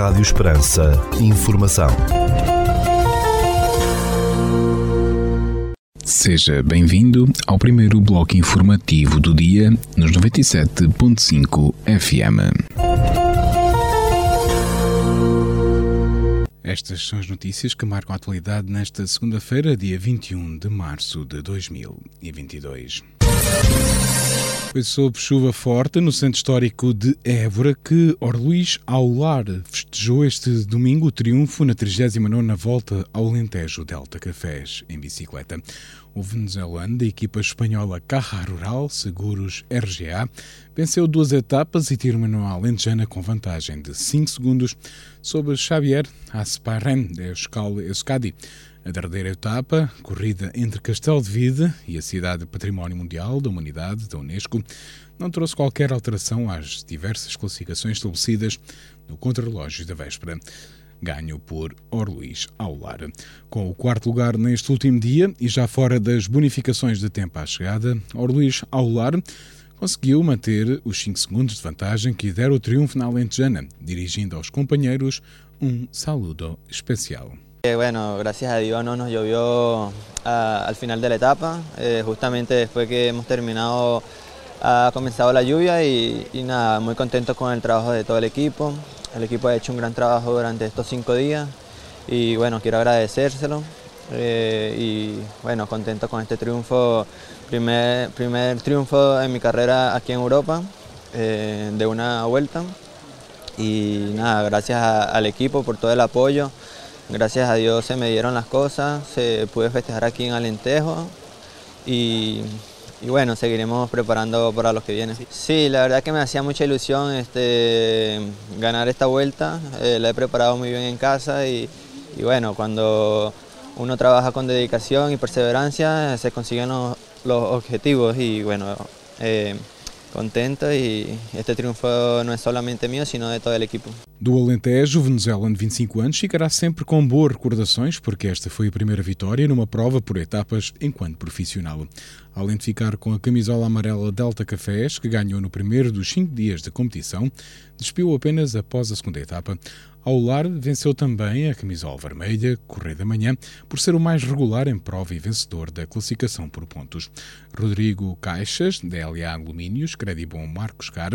Rádio Esperança. Informação. Seja bem-vindo ao primeiro bloco informativo do dia nos 97.5 FM. Estas são as notícias que marcam a atualidade nesta segunda-feira, dia 21 de março de 2022. Foi sob chuva forte no centro histórico de Évora que Orluís Aular festejou este domingo o triunfo na 39ª volta ao Alentejo Delta Cafés em bicicleta. O venezuelano da equipa espanhola Caja Rural Seguros RGA venceu duas etapas e terminou a alentejana com vantagem de 5 segundos sobre Xavier Asparren de Euskadi. A derradeira etapa, corrida entre Castelo de Vide e a cidade Património Mundial da Humanidade da Unesco, não trouxe qualquer alteração às diversas classificações estabelecidas no contrarrelógio da véspera. Ganho por Orluís Aular. Com o quarto lugar neste último dia e já fora das bonificações de tempo à chegada, Orluís Aular conseguiu manter os 5 segundos de vantagem que deram o triunfo na Alentejana, dirigindo aos companheiros um saludo especial. Eh, bueno, gracias a Dios no nos llovió ah, al final de la etapa, eh, justamente después que hemos terminado ha comenzado la lluvia y, nada, muy contento con el trabajo de todo el equipo. El equipo ha hecho un gran trabajo durante estos cinco días y bueno, quiero agradecérselo eh, y bueno, contento con este triunfo, primer, primer triunfo en mi carrera aquí en Europa de una vuelta y nada, gracias al equipo por todo el apoyo. Gracias a Dios se me dieron las cosas, se pude festejar aquí en Alentejo y, bueno, seguiremos preparando para los que vienen. Sí, la verdad que me hacía mucha ilusión este, ganar esta vuelta, eh, la he preparado muy bien en casa y, bueno, cuando uno trabaja con dedicación y perseverancia se consiguen los, objetivos y bueno, eh, contento e este triunfo não é somente meu, sino de todo o equipo. Do Alentejo, o venezuelano de 25 anos ficará sempre com boas recordações, porque esta foi a primeira vitória numa prova por etapas enquanto profissional. Além de ficar com a camisola amarela Delta Cafés, que ganhou no primeiro dos cinco dias de competição, despiu apenas após a segunda etapa. Ao lar, venceu também a camisola vermelha, Correio da Manhã, por ser o mais regular em prova e vencedor da classificação por pontos. Rodrigo Caixas, da LA Alumínios, Credibon Marcos Car,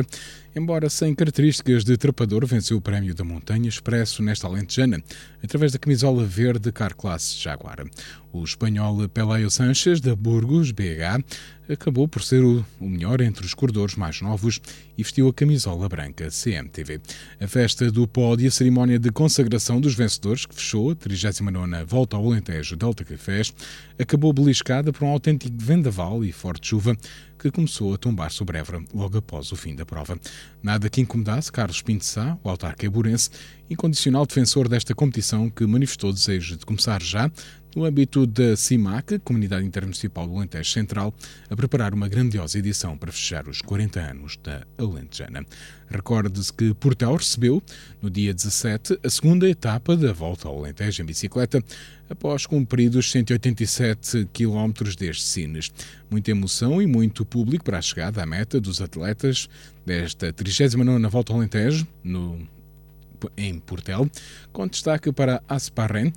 embora sem características de trepador, venceu o Prémio da Montanha Expresso nesta alentejana, através da camisola verde Car Classe Jaguar. O espanhol Peleo Sanches, da Burgos BH, acabou por ser o melhor entre os corredores mais novos e vestiu a camisola branca CMTV. A festa do pódio e a cerimónia de consagração dos vencedores, que fechou a 39 Volta ao Alentejo Delta Cafés, acabou beliscada por um autêntico vendaval e forte chuva que começou a tombar sobre Évora logo após o fim da prova. Nada que incomodasse Carlos Pinto Sá, o autarca eburense, incondicional defensor desta competição que manifestou desejo de começar já no âmbito da CIMAC, Comunidade Intermunicipal do Alentejo Central, a preparar uma grandiosa edição para fechar os 40 anos da Alentejana. Recorde-se que Portel recebeu, no dia 17, a segunda etapa da volta ao Alentejo em bicicleta, após cumpridos 187 km desde Sines. Muita emoção e muito público para a chegada à meta dos atletas desta 39ª Volta ao Alentejo, no em Portel, com destaque para Asparren,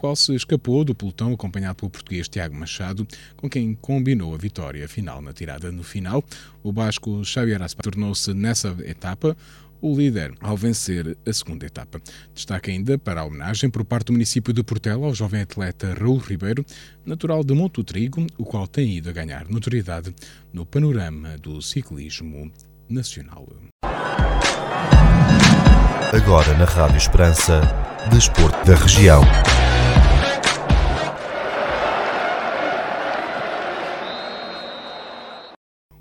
qual se escapou do pelotão acompanhado pelo português Tiago Machado, com quem combinou a vitória final na tirada. No final, o basco Xavier Aspa tornou-se nessa etapa o líder ao vencer a segunda etapa. Destaque ainda para a homenagem por parte do município de Portela ao jovem atleta Raul Ribeiro, natural de Monte Trigo, o qual tem ido a ganhar notoriedade no panorama do ciclismo nacional. Agora na Rádio Esperança, Desporto da Região.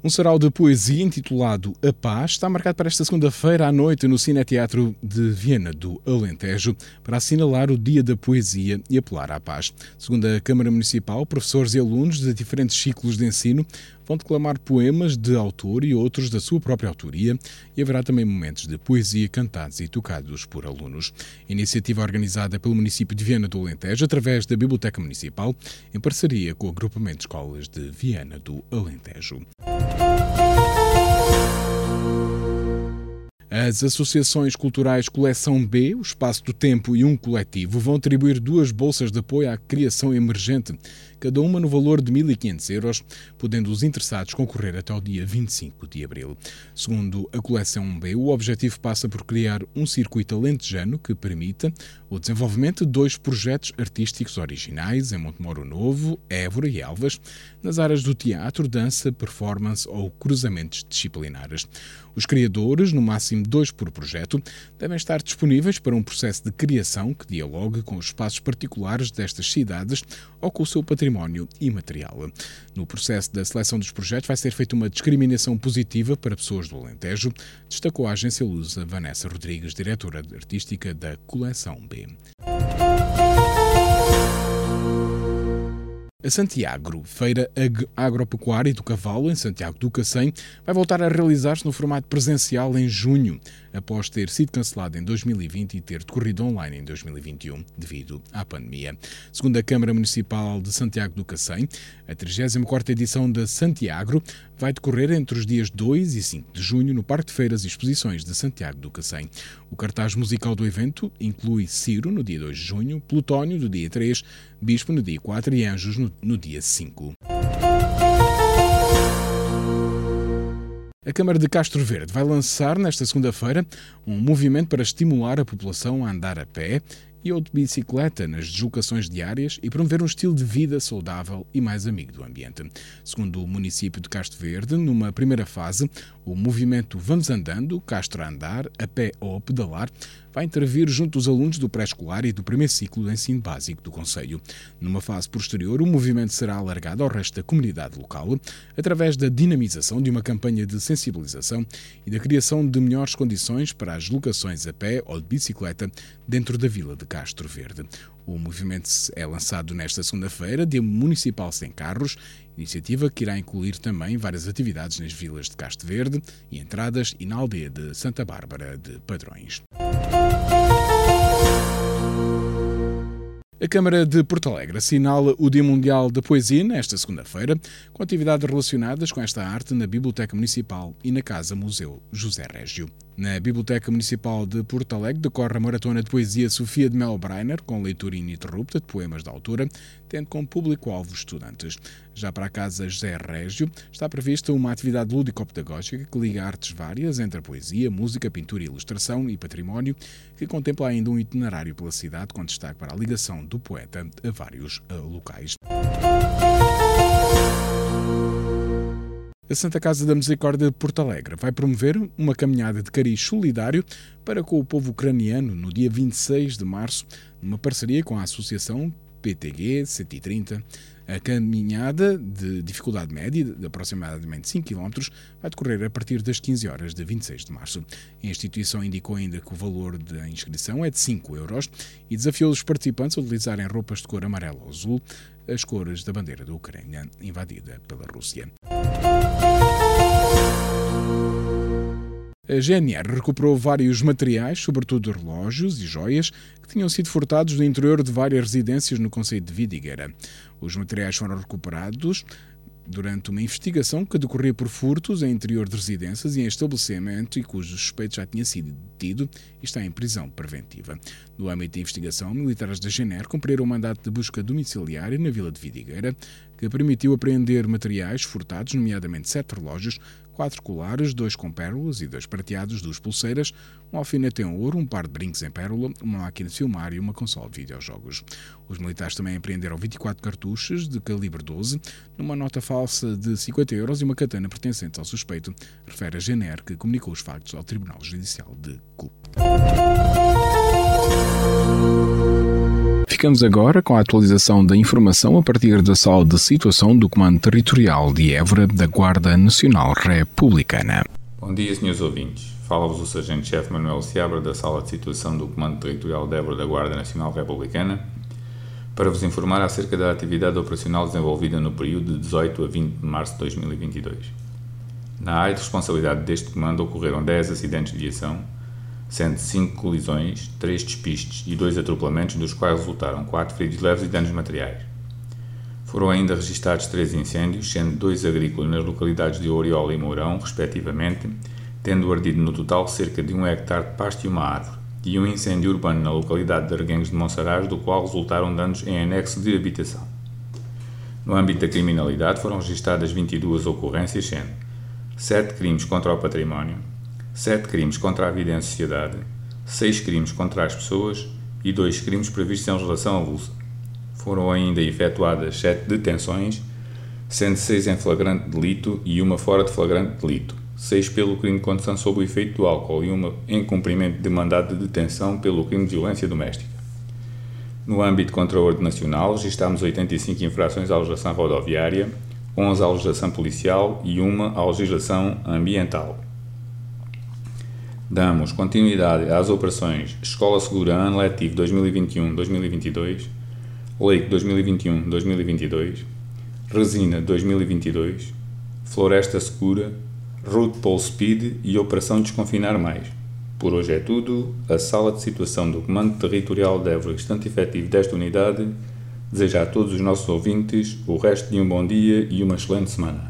Um sarau de poesia intitulado A Paz está marcado para esta segunda-feira à noite no Cineteatro de Viena do Alentejo para assinalar o Dia da Poesia e apelar à paz. Segundo a Câmara Municipal, professores e alunos de diferentes ciclos de ensino vão declamar poemas de autor e outros da sua própria autoria e haverá também momentos de poesia cantados e tocados por alunos. Iniciativa organizada pelo município de Viana do Alentejo através da Biblioteca Municipal em parceria com o agrupamento de escolas de Viana do Alentejo. As associações culturais Coleção B, o Espaço do Tempo e um Coletivo vão atribuir duas bolsas de apoio à criação emergente cada uma no valor de 1.500 euros, podendo os interessados concorrer até ao dia 25 de abril. Segundo a coleção B, o objetivo passa por criar um circuito alentejano que permita o desenvolvimento de dois projetos artísticos originais em Montemoro Novo, Évora e Elvas, nas áreas do teatro, dança, performance ou cruzamentos disciplinares. Os criadores, no máximo dois por projeto, devem estar disponíveis para um processo de criação que dialogue com os espaços particulares destas cidades ou com o seu património imaterial. No processo da seleção dos projetos vai ser feita uma discriminação positiva para pessoas do Alentejo, destacou a agência Lusa Vanessa Rodrigues, diretora artística da Coleção B. A Santiago, Feira Agropecuária do Cavalo, em Santiago do Cacém, vai voltar a realizar-se no formato presencial em junho, após ter sido cancelada em 2020 e ter decorrido online em 2021, devido à pandemia. Segundo a Câmara Municipal de Santiago do Cacém, a 34ª edição da Santiago vai decorrer entre os dias 2 e 5 de junho no Parque de Feiras e Exposições de Santiago do Cacém. O cartaz musical do evento inclui Ciro, no dia 2 de junho, Plutónio, no dia 3, Bispo, no dia 4 e Anjos, no, no dia 5. A Câmara de Castro Verde vai lançar nesta segunda-feira um movimento para estimular a população a andar a pé e ou de bicicleta nas deslocações diárias e promover um estilo de vida saudável e mais amigo do ambiente. Segundo o município de Castro Verde, numa primeira fase, o movimento Vamos Andando, Castro a Andar, a pé ou a pedalar, vai intervir junto dos alunos do pré-escolar e do primeiro ciclo de ensino básico do Conselho. Numa fase posterior, o movimento será alargado ao resto da comunidade local através da dinamização de uma campanha de sensibilização e da criação de melhores condições para as locações a pé ou de bicicleta dentro da vila de Castro Verde. O movimento é lançado nesta segunda-feira, Dia Municipal Sem Carros, iniciativa que irá incluir também várias atividades nas vilas de Castro Verde e Entradas e na aldeia de Santa Bárbara de Padrões. A Câmara de Porto Alegre assinala o Dia Mundial da Poesia nesta segunda-feira, com atividades relacionadas com esta arte na Biblioteca Municipal e na Casa Museu José Régio. Na Biblioteca Municipal de Porto Alegre decorre a Maratona de Poesia Sofia de Mel Breiner, com leitura ininterrupta de poemas da autora, tendo como público-alvo estudantes. Já para a Casa José Régio está prevista uma atividade lúdico-pedagógica que liga artes várias entre a poesia, música, pintura, ilustração e património, que contempla ainda um itinerário pela cidade com destaque para a ligação do poeta a vários uh, locais. A Santa Casa da Misericórdia de Porto Alegre vai promover uma caminhada de cariz solidário para com o povo ucraniano no dia 26 de março, numa parceria com a Associação PTG 130. A caminhada de dificuldade média, de aproximadamente 5 km, vai decorrer a partir das 15 horas de 26 de março. A instituição indicou ainda que o valor da inscrição é de 5 euros e desafiou os participantes a utilizarem roupas de cor amarela ou azul, as cores da bandeira da Ucrânia invadida pela Rússia. A GNR recuperou vários materiais, sobretudo relógios e joias, que tinham sido furtados do interior de várias residências no Conselho de Vidigueira. Os materiais foram recuperados durante uma investigação que decorria por furtos em interior de residências e em estabelecimento e cujo suspeito já tinha sido detido e está em prisão preventiva. No âmbito da investigação, militares da GNR cumpriram um mandato de busca domiciliária na vila de Vidigueira, que permitiu apreender materiais furtados, nomeadamente sete relógios, quatro colares, dois com pérolas e dois prateados, duas pulseiras, um alfinete em ouro, um par de brincos em pérola, uma máquina de filmar e uma console de videojogos. Os militares também apreenderam 24 cartuchos de calibre 12, numa nota falsa de 50 euros e uma katana pertencente ao suspeito, refere a GNR, que comunicou os factos ao Tribunal Judicial de Cuba. Ficamos agora com a atualização da informação a partir da sala de situação do Comando Territorial de Évora da Guarda Nacional Republicana. Bom dia, senhores ouvintes. Fala-vos o Sargento-Chefe Manuel Seabra da sala de situação do Comando Territorial de Évora da Guarda Nacional Republicana para vos informar acerca da atividade operacional desenvolvida no período de 18 a 20 de março de 2022. Na área de responsabilidade deste comando ocorreram 10 acidentes de viação, sendo 5 colisões, 3 despistes e 2 atropelamentos, dos quais resultaram 4 feridos leves e danos materiais. Foram ainda registados 3 incêndios, sendo 2 agrícolas nas localidades de Oriola e Mourão, respectivamente, tendo ardido no total cerca de um hectare de pasto e uma árvore, e um incêndio urbano na localidade de Arguengos de Monsaraz, do qual resultaram danos em anexo de habitação. No âmbito da criminalidade foram registradas 22 ocorrências, sendo 7 crimes contra o património, 7 crimes contra a vida em sociedade, 6 crimes contra as pessoas e 2 crimes previstos em legislação avulsa. Foram ainda efetuadas 7 detenções, sendo 6 em flagrante delito e uma fora de flagrante delito, 6 pelo crime de condução sob o efeito do álcool e uma em cumprimento de mandado de detenção pelo crime de violência doméstica. No âmbito contra a ordem nacional, registámos 85 infrações à legislação rodoviária, 11 à legislação policial e uma à legislação ambiental. Damos continuidade às operações Escola Segura Ano Letivo 2021-2022, Leite 2021-2022, Resina 2022, Floresta Segura Route Pole Speed e Operação Desconfinar Mais. Por hoje é tudo. A sala de situação do Comando Territorial de Évora, efetivo desta unidade, deseja a todos os nossos ouvintes o resto de um bom dia e uma excelente semana.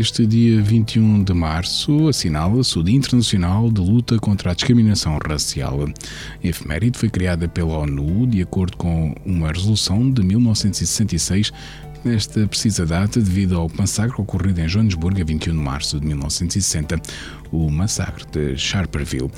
Este dia 21 de março assinala-se o Dia Internacional de Luta contra a Discriminação Racial. Efeméride foi criada pela ONU de acordo com uma resolução de 1966 nesta precisa data devido ao massacre ocorrido em Joanesburgo a 21 de março de 1960 o massacre de Sharperville.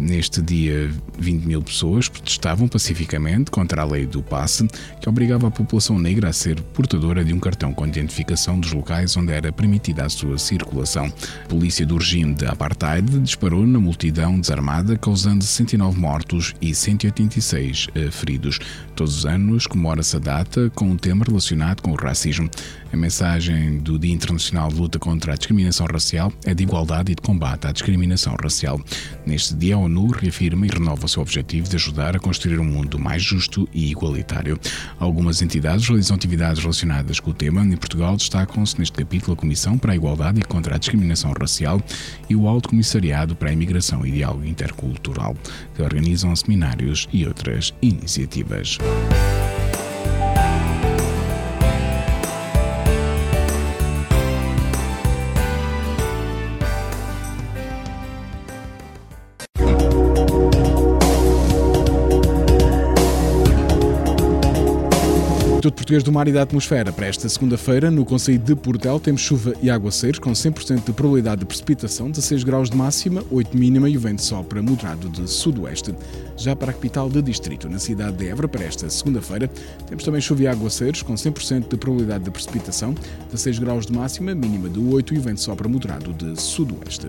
Neste dia, 20 mil pessoas protestavam pacificamente contra a lei do passe, que obrigava a população negra a ser portadora de um cartão com identificação dos locais onde era permitida a sua circulação. A polícia do regime de apartheid disparou na multidão desarmada, causando 69 mortos e 186 eh, feridos. Todos os anos comemora-se a data com um tema relacionado com o racismo. A mensagem do Dia Internacional de Luta contra a Discriminação Racial é de igualdade e de combate à discriminação racial. Neste dia, a ONU reafirma e renova o seu objetivo de ajudar a construir um mundo mais justo e igualitário. Algumas entidades realizam atividades relacionadas com o tema. Em Portugal, destacam-se neste capítulo a Comissão para a Igualdade e contra a Discriminação Racial e o Alto Comissariado para a Imigração e Diálogo Intercultural, que organizam seminários e outras iniciativas. Instituto Português do Mar e da Atmosfera. Para esta segunda-feira, no Conselho de Portel, temos chuva e aguaceiros com 100% de probabilidade de precipitação, 16 graus de máxima, 8 mínima e o vento sopra moderado de sudoeste. Já para a capital de distrito, na cidade de Évora, para esta segunda-feira, temos também chuva e aguaceiros com 100% de probabilidade de precipitação, 16 graus de máxima, mínima de 8 e o vento sopra moderado de sudoeste.